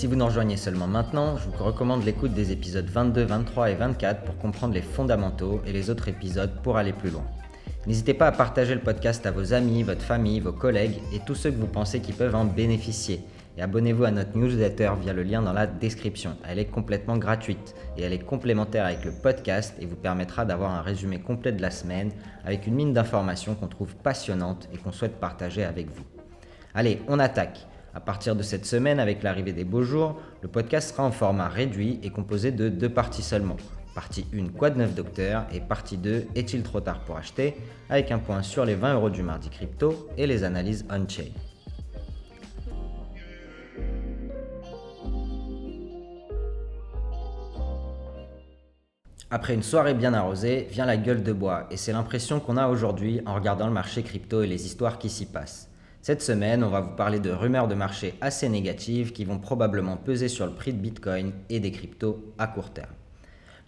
Si vous nous rejoignez seulement maintenant, je vous recommande l'écoute des épisodes 22, 23 et 24 pour comprendre les fondamentaux et les autres épisodes pour aller plus loin. N'hésitez pas à partager le podcast à vos amis, votre famille, vos collègues et tous ceux que vous pensez qui peuvent en bénéficier. Et abonnez-vous à notre newsletter via le lien dans la description. Elle est complètement gratuite et elle est complémentaire avec le podcast et vous permettra d'avoir un résumé complet de la semaine avec une mine d'informations qu'on trouve passionnante et qu'on souhaite partager avec vous. Allez, on attaque. À partir de cette semaine, avec l'arrivée des beaux jours, le podcast sera en format réduit et composé de deux parties seulement. Partie 1, quoi de neuf docteur? Et partie 2, est-il trop tard pour acheter? Avec un point sur les 20 euros du mardi crypto et les analyses on-chain. Après une soirée bien arrosée, vient la gueule de bois, et c'est l'impression qu'on a aujourd'hui en regardant le marché crypto et les histoires qui s'y passent. Cette semaine, on va vous parler de rumeurs de marché assez négatives qui vont probablement peser sur le prix de Bitcoin et des cryptos à court terme.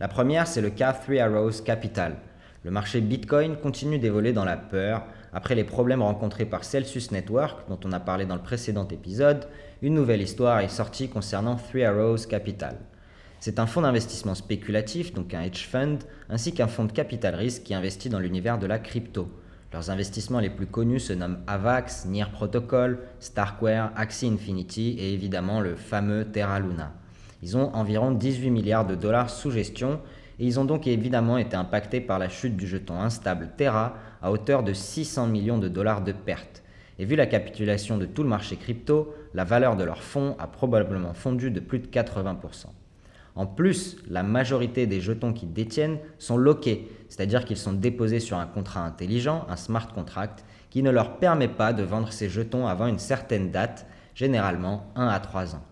La première, c'est le cas Three Arrows Capital. Le marché Bitcoin continue d'évoluer dans la peur. Après les problèmes rencontrés par Celsius Network, dont on a parlé dans le précédent épisode, une nouvelle histoire est sortie concernant Three Arrows Capital. C'est un fonds d'investissement spéculatif, donc un hedge fund, ainsi qu'un fonds de capital risque qui investit dans l'univers de la crypto. Leurs investissements les plus connus se nomment Avax, Near Protocol, Starkware, Axie Infinity et évidemment le fameux Terra Luna. Ils ont environ 18 milliards de dollars sous gestion et ils ont donc évidemment été impactés par la chute du jeton instable Terra à hauteur de 600 millions de dollars de pertes. Et vu la capitulation de tout le marché crypto, la valeur de leurs fonds a probablement fondu de plus de 80%. En plus, la majorité des jetons qu'ils détiennent sont loqués, c'est-à-dire qu'ils sont déposés sur un contrat intelligent, un smart contract, qui ne leur permet pas de vendre ces jetons avant une certaine date, généralement 1 à 3 ans.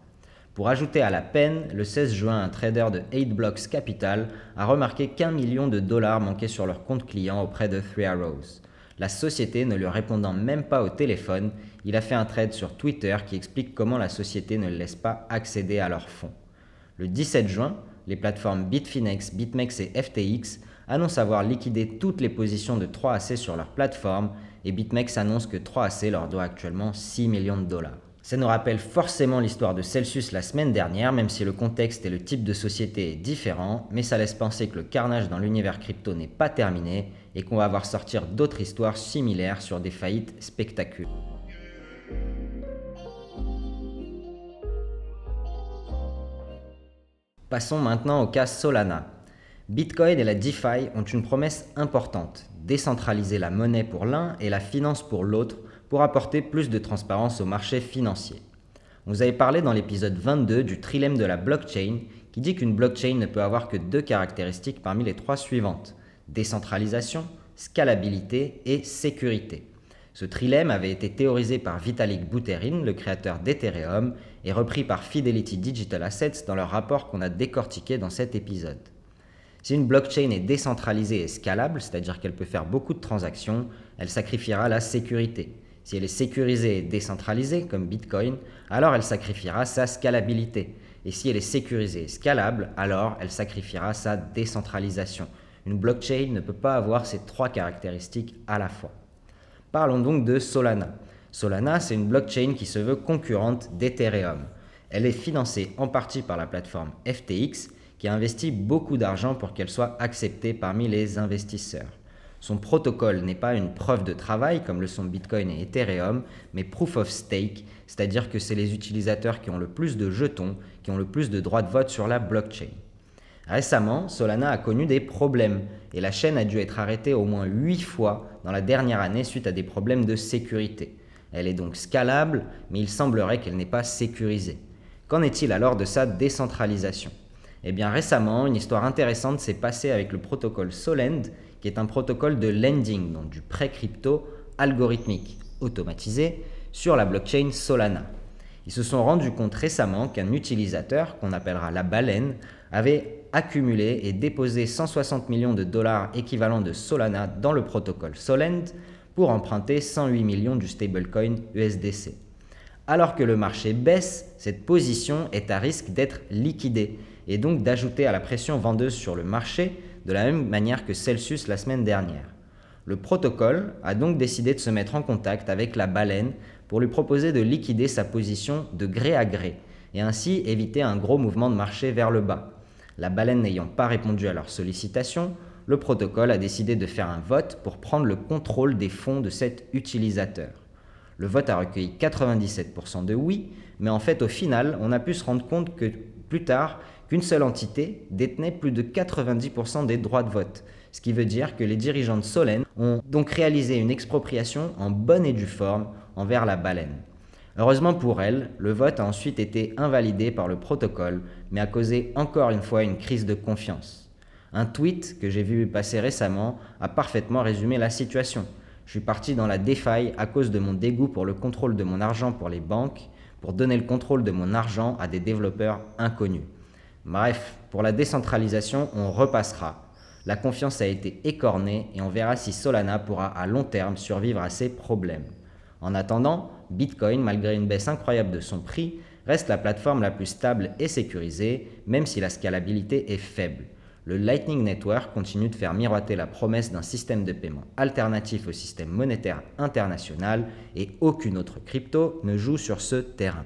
Pour ajouter à la peine, le 16 juin, un trader de 8 Blocks Capital a remarqué qu'un million de dollars manquaient sur leur compte client auprès de Three Arrows. La société ne lui répondant même pas au téléphone, il a fait un trade sur Twitter qui explique comment la société ne laisse pas accéder à leurs fonds. Le 17 juin, les plateformes Bitfinex, BitMEX et FTX annoncent avoir liquidé toutes les positions de 3AC sur leur plateforme et BitMEX annonce que 3AC leur doit actuellement 6 millions de dollars. Ça nous rappelle forcément l'histoire de Celsius la semaine dernière, même si le contexte et le type de société est différent, mais ça laisse penser que le carnage dans l'univers crypto n'est pas terminé et qu'on va voir sortir d'autres histoires similaires sur des faillites spectaculaires. Passons maintenant au cas Solana. Bitcoin et la DeFi ont une promesse importante, décentraliser la monnaie pour l'un et la finance pour l'autre pour apporter plus de transparence au marché financier. Vous avait parlé dans l'épisode 22 du trilemme de la blockchain qui dit qu'une blockchain ne peut avoir que deux caractéristiques parmi les trois suivantes, décentralisation, scalabilité et sécurité. Ce trilemme avait été théorisé par Vitalik Buterin, le créateur d'Ethereum, et repris par Fidelity Digital Assets dans leur rapport qu'on a décortiqué dans cet épisode. Si une blockchain est décentralisée et scalable, c'est-à-dire qu'elle peut faire beaucoup de transactions, elle sacrifiera la sécurité. Si elle est sécurisée et décentralisée, comme Bitcoin, alors elle sacrifiera sa scalabilité. Et si elle est sécurisée et scalable, alors elle sacrifiera sa décentralisation. Une blockchain ne peut pas avoir ces trois caractéristiques à la fois. Parlons donc de Solana. Solana, c'est une blockchain qui se veut concurrente d'Ethereum. Elle est financée en partie par la plateforme FTX, qui a investi beaucoup d'argent pour qu'elle soit acceptée parmi les investisseurs. Son protocole n'est pas une preuve de travail comme le sont Bitcoin et Ethereum, mais proof of stake, c'est-à-dire que c'est les utilisateurs qui ont le plus de jetons, qui ont le plus de droits de vote sur la blockchain. Récemment, Solana a connu des problèmes et la chaîne a dû être arrêtée au moins 8 fois dans la dernière année suite à des problèmes de sécurité. Elle est donc scalable, mais il semblerait qu'elle n'est pas sécurisée. Qu'en est-il alors de sa décentralisation? Eh bien récemment, une histoire intéressante s'est passée avec le protocole Solend, qui est un protocole de lending, donc du prêt crypto algorithmique automatisé, sur la blockchain Solana. Ils se sont rendus compte récemment qu'un utilisateur, qu'on appellera la baleine, avait accumulé et déposé 160 millions de dollars équivalents de Solana dans le protocole Solend pour emprunter 108 millions du stablecoin USDC. Alors que le marché baisse, cette position est à risque d'être liquidée et donc d'ajouter à la pression vendeuse sur le marché de la même manière que Celsius la semaine dernière. Le protocole a donc décidé de se mettre en contact avec la baleine pour lui proposer de liquider sa position de gré à gré et ainsi éviter un gros mouvement de marché vers le bas. La baleine n'ayant pas répondu à leur sollicitation, le protocole a décidé de faire un vote pour prendre le contrôle des fonds de cet utilisateur. Le vote a recueilli 97% de oui, mais en fait au final, on a pu se rendre compte que plus tard qu'une seule entité détenait plus de 90% des droits de vote, ce qui veut dire que les dirigeants de Solène ont donc réalisé une expropriation en bonne et due forme envers la baleine. Heureusement pour elle, le vote a ensuite été invalidé par le protocole, mais a causé encore une fois une crise de confiance. Un tweet que j'ai vu passer récemment a parfaitement résumé la situation. Je suis parti dans la défaille à cause de mon dégoût pour le contrôle de mon argent pour les banques, pour donner le contrôle de mon argent à des développeurs inconnus. Bref, pour la décentralisation, on repassera. La confiance a été écornée et on verra si Solana pourra à long terme survivre à ces problèmes. En attendant, Bitcoin, malgré une baisse incroyable de son prix, reste la plateforme la plus stable et sécurisée, même si la scalabilité est faible. Le Lightning Network continue de faire miroiter la promesse d'un système de paiement alternatif au système monétaire international et aucune autre crypto ne joue sur ce terrain.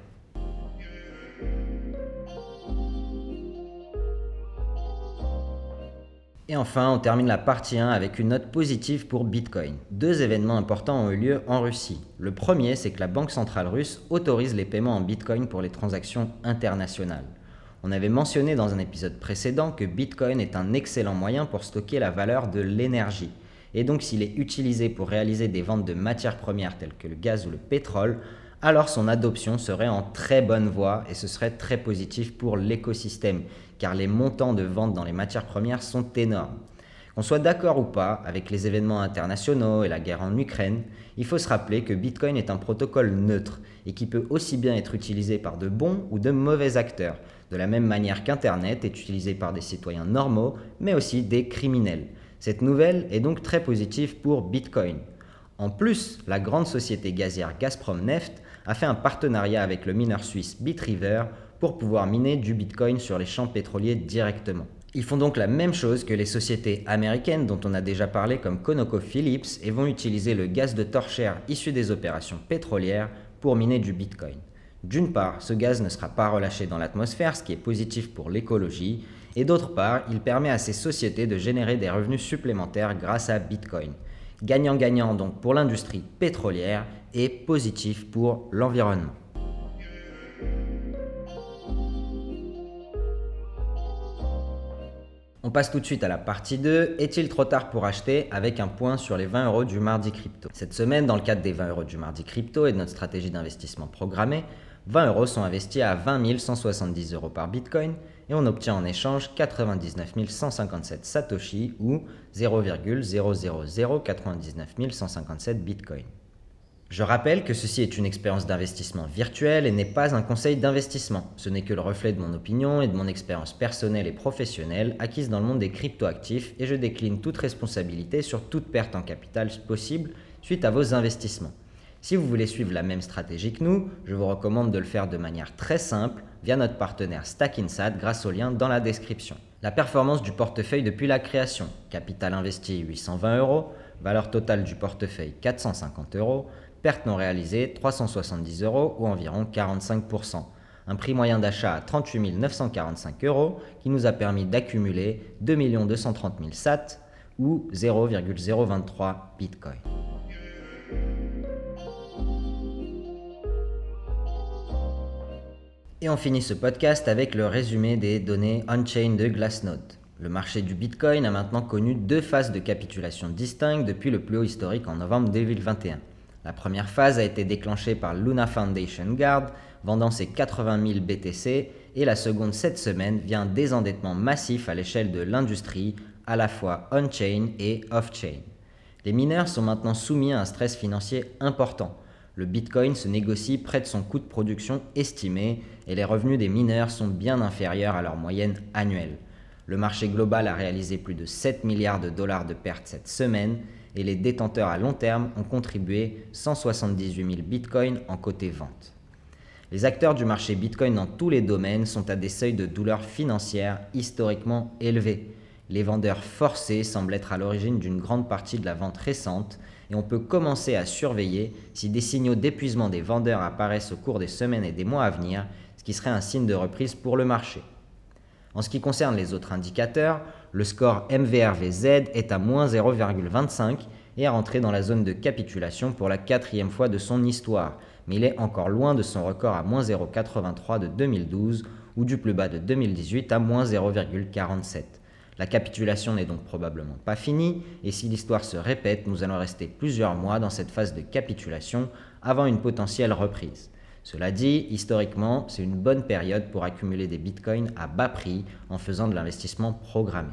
Et enfin, on termine la partie 1 avec une note positive pour Bitcoin. Deux événements importants ont eu lieu en Russie. Le premier, c'est que la Banque centrale russe autorise les paiements en Bitcoin pour les transactions internationales. On avait mentionné dans un épisode précédent que Bitcoin est un excellent moyen pour stocker la valeur de l'énergie. Et donc s'il est utilisé pour réaliser des ventes de matières premières telles que le gaz ou le pétrole, alors son adoption serait en très bonne voie et ce serait très positif pour l'écosystème, car les montants de vente dans les matières premières sont énormes. Qu'on soit d'accord ou pas avec les événements internationaux et la guerre en Ukraine, il faut se rappeler que Bitcoin est un protocole neutre et qui peut aussi bien être utilisé par de bons ou de mauvais acteurs, de la même manière qu'Internet est utilisé par des citoyens normaux, mais aussi des criminels. Cette nouvelle est donc très positive pour Bitcoin. En plus, la grande société gazière Gazprom Neft a fait un partenariat avec le mineur suisse Bitriver pour pouvoir miner du Bitcoin sur les champs pétroliers directement. Ils font donc la même chose que les sociétés américaines dont on a déjà parlé comme ConocoPhillips et vont utiliser le gaz de torchère issu des opérations pétrolières pour miner du Bitcoin. D'une part, ce gaz ne sera pas relâché dans l'atmosphère, ce qui est positif pour l'écologie, et d'autre part, il permet à ces sociétés de générer des revenus supplémentaires grâce à Bitcoin. Gagnant-gagnant donc pour l'industrie pétrolière et positif pour l'environnement. On passe tout de suite à la partie 2. Est-il trop tard pour acheter avec un point sur les 20 euros du mardi crypto? Cette semaine, dans le cadre des 20 euros du mardi crypto et de notre stratégie d'investissement programmée, 20 euros sont investis à 20 170 euros par bitcoin et on obtient en échange 99 157 satoshi ou 0,00099 157 bitcoin. Je rappelle que ceci est une expérience d'investissement virtuelle et n'est pas un conseil d'investissement. Ce n'est que le reflet de mon opinion et de mon expérience personnelle et professionnelle acquise dans le monde des cryptoactifs et je décline toute responsabilité sur toute perte en capital possible suite à vos investissements. Si vous voulez suivre la même stratégie que nous, je vous recommande de le faire de manière très simple via notre partenaire StackInsat grâce au lien dans la description. La performance du portefeuille depuis la création. Capital investi 820 euros, valeur totale du portefeuille 450 euros, perte non réalisée 370 euros ou environ 45%. Un prix moyen d'achat à 38 945 euros qui nous a permis d'accumuler 2 230 000 SAT ou 0,023 Bitcoin. Et on finit ce podcast avec le résumé des données on-chain de Glassnode. Le marché du Bitcoin a maintenant connu deux phases de capitulation distinctes depuis le plus haut historique en novembre 2021. La première phase a été déclenchée par Luna Foundation Guard, vendant ses 80 000 BTC, et la seconde cette semaine vient un désendettement massif à l'échelle de l'industrie, à la fois on-chain et off-chain. Les mineurs sont maintenant soumis à un stress financier important. Le Bitcoin se négocie près de son coût de production estimé et les revenus des mineurs sont bien inférieurs à leur moyenne annuelle. Le marché global a réalisé plus de 7 milliards de dollars de pertes cette semaine et les détenteurs à long terme ont contribué 178 000 bitcoins en côté vente. Les acteurs du marché bitcoin dans tous les domaines sont à des seuils de douleur financière historiquement élevés. Les vendeurs forcés semblent être à l'origine d'une grande partie de la vente récente et on peut commencer à surveiller si des signaux d'épuisement des vendeurs apparaissent au cours des semaines et des mois à venir, ce qui serait un signe de reprise pour le marché. En ce qui concerne les autres indicateurs, le score MVRVZ est à moins 0,25 et est rentré dans la zone de capitulation pour la quatrième fois de son histoire, mais il est encore loin de son record à moins 0,83 de 2012 ou du plus bas de 2018 à moins 0,47. La capitulation n'est donc probablement pas finie, et si l'histoire se répète, nous allons rester plusieurs mois dans cette phase de capitulation avant une potentielle reprise. Cela dit, historiquement, c'est une bonne période pour accumuler des bitcoins à bas prix en faisant de l'investissement programmé.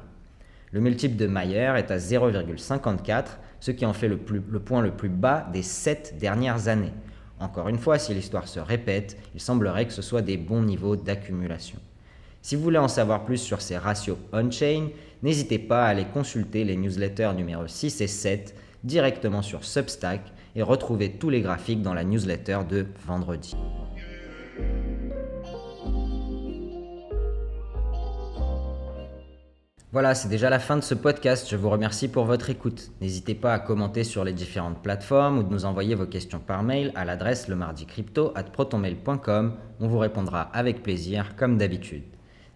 Le multiple de Mayer est à 0,54, ce qui en fait le, point le plus bas des 7 dernières années. Encore une fois, si l'histoire se répète, il semblerait que ce soit des bons niveaux d'accumulation. Si vous voulez en savoir plus sur ces ratios on-chain, n'hésitez pas à aller consulter les newsletters numéro 6 et 7 directement sur Substack et retrouvez tous les graphiques dans la newsletter de vendredi. Voilà, c'est déjà la fin de ce podcast. Je vous remercie pour votre écoute. N'hésitez pas à commenter sur les différentes plateformes ou de nous envoyer vos questions par mail à l'adresse le mardi crypto protonmail.com. On vous répondra avec plaisir, comme d'habitude.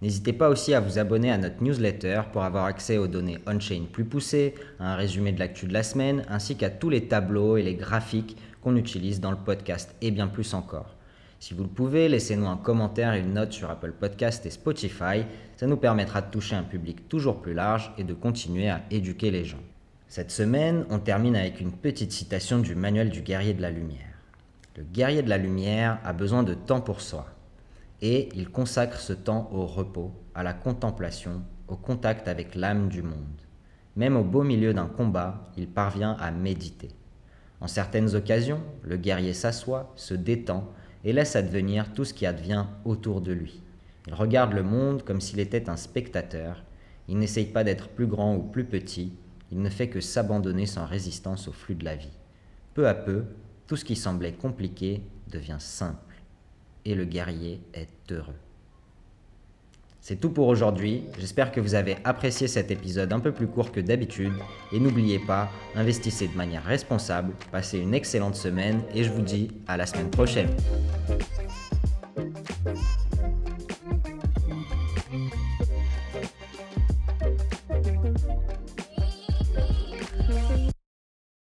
N'hésitez pas aussi à vous abonner à notre newsletter pour avoir accès aux données on-chain plus poussées, à un résumé de l'actu de la semaine, ainsi qu'à tous les tableaux et les graphiques qu'on utilise dans le podcast et bien plus encore. Si vous le pouvez, laissez-nous un commentaire et une note sur Apple Podcast et Spotify, ça nous permettra de toucher un public toujours plus large et de continuer à éduquer les gens. Cette semaine, on termine avec une petite citation du manuel du guerrier de la lumière. Le guerrier de la lumière a besoin de temps pour soi et il consacre ce temps au repos, à la contemplation, au contact avec l'âme du monde. Même au beau milieu d'un combat, il parvient à méditer. En certaines occasions, le guerrier s'assoit, se détend et laisse advenir tout ce qui advient autour de lui. Il regarde le monde comme s'il était un spectateur, il n'essaye pas d'être plus grand ou plus petit, il ne fait que s'abandonner sans résistance au flux de la vie. Peu à peu, tout ce qui semblait compliqué devient simple et le guerrier est heureux. C'est tout pour aujourd'hui, j'espère que vous avez apprécié cet épisode un peu plus court que d'habitude et n'oubliez pas, investissez de manière responsable, passez une excellente semaine et je vous dis à la semaine prochaine.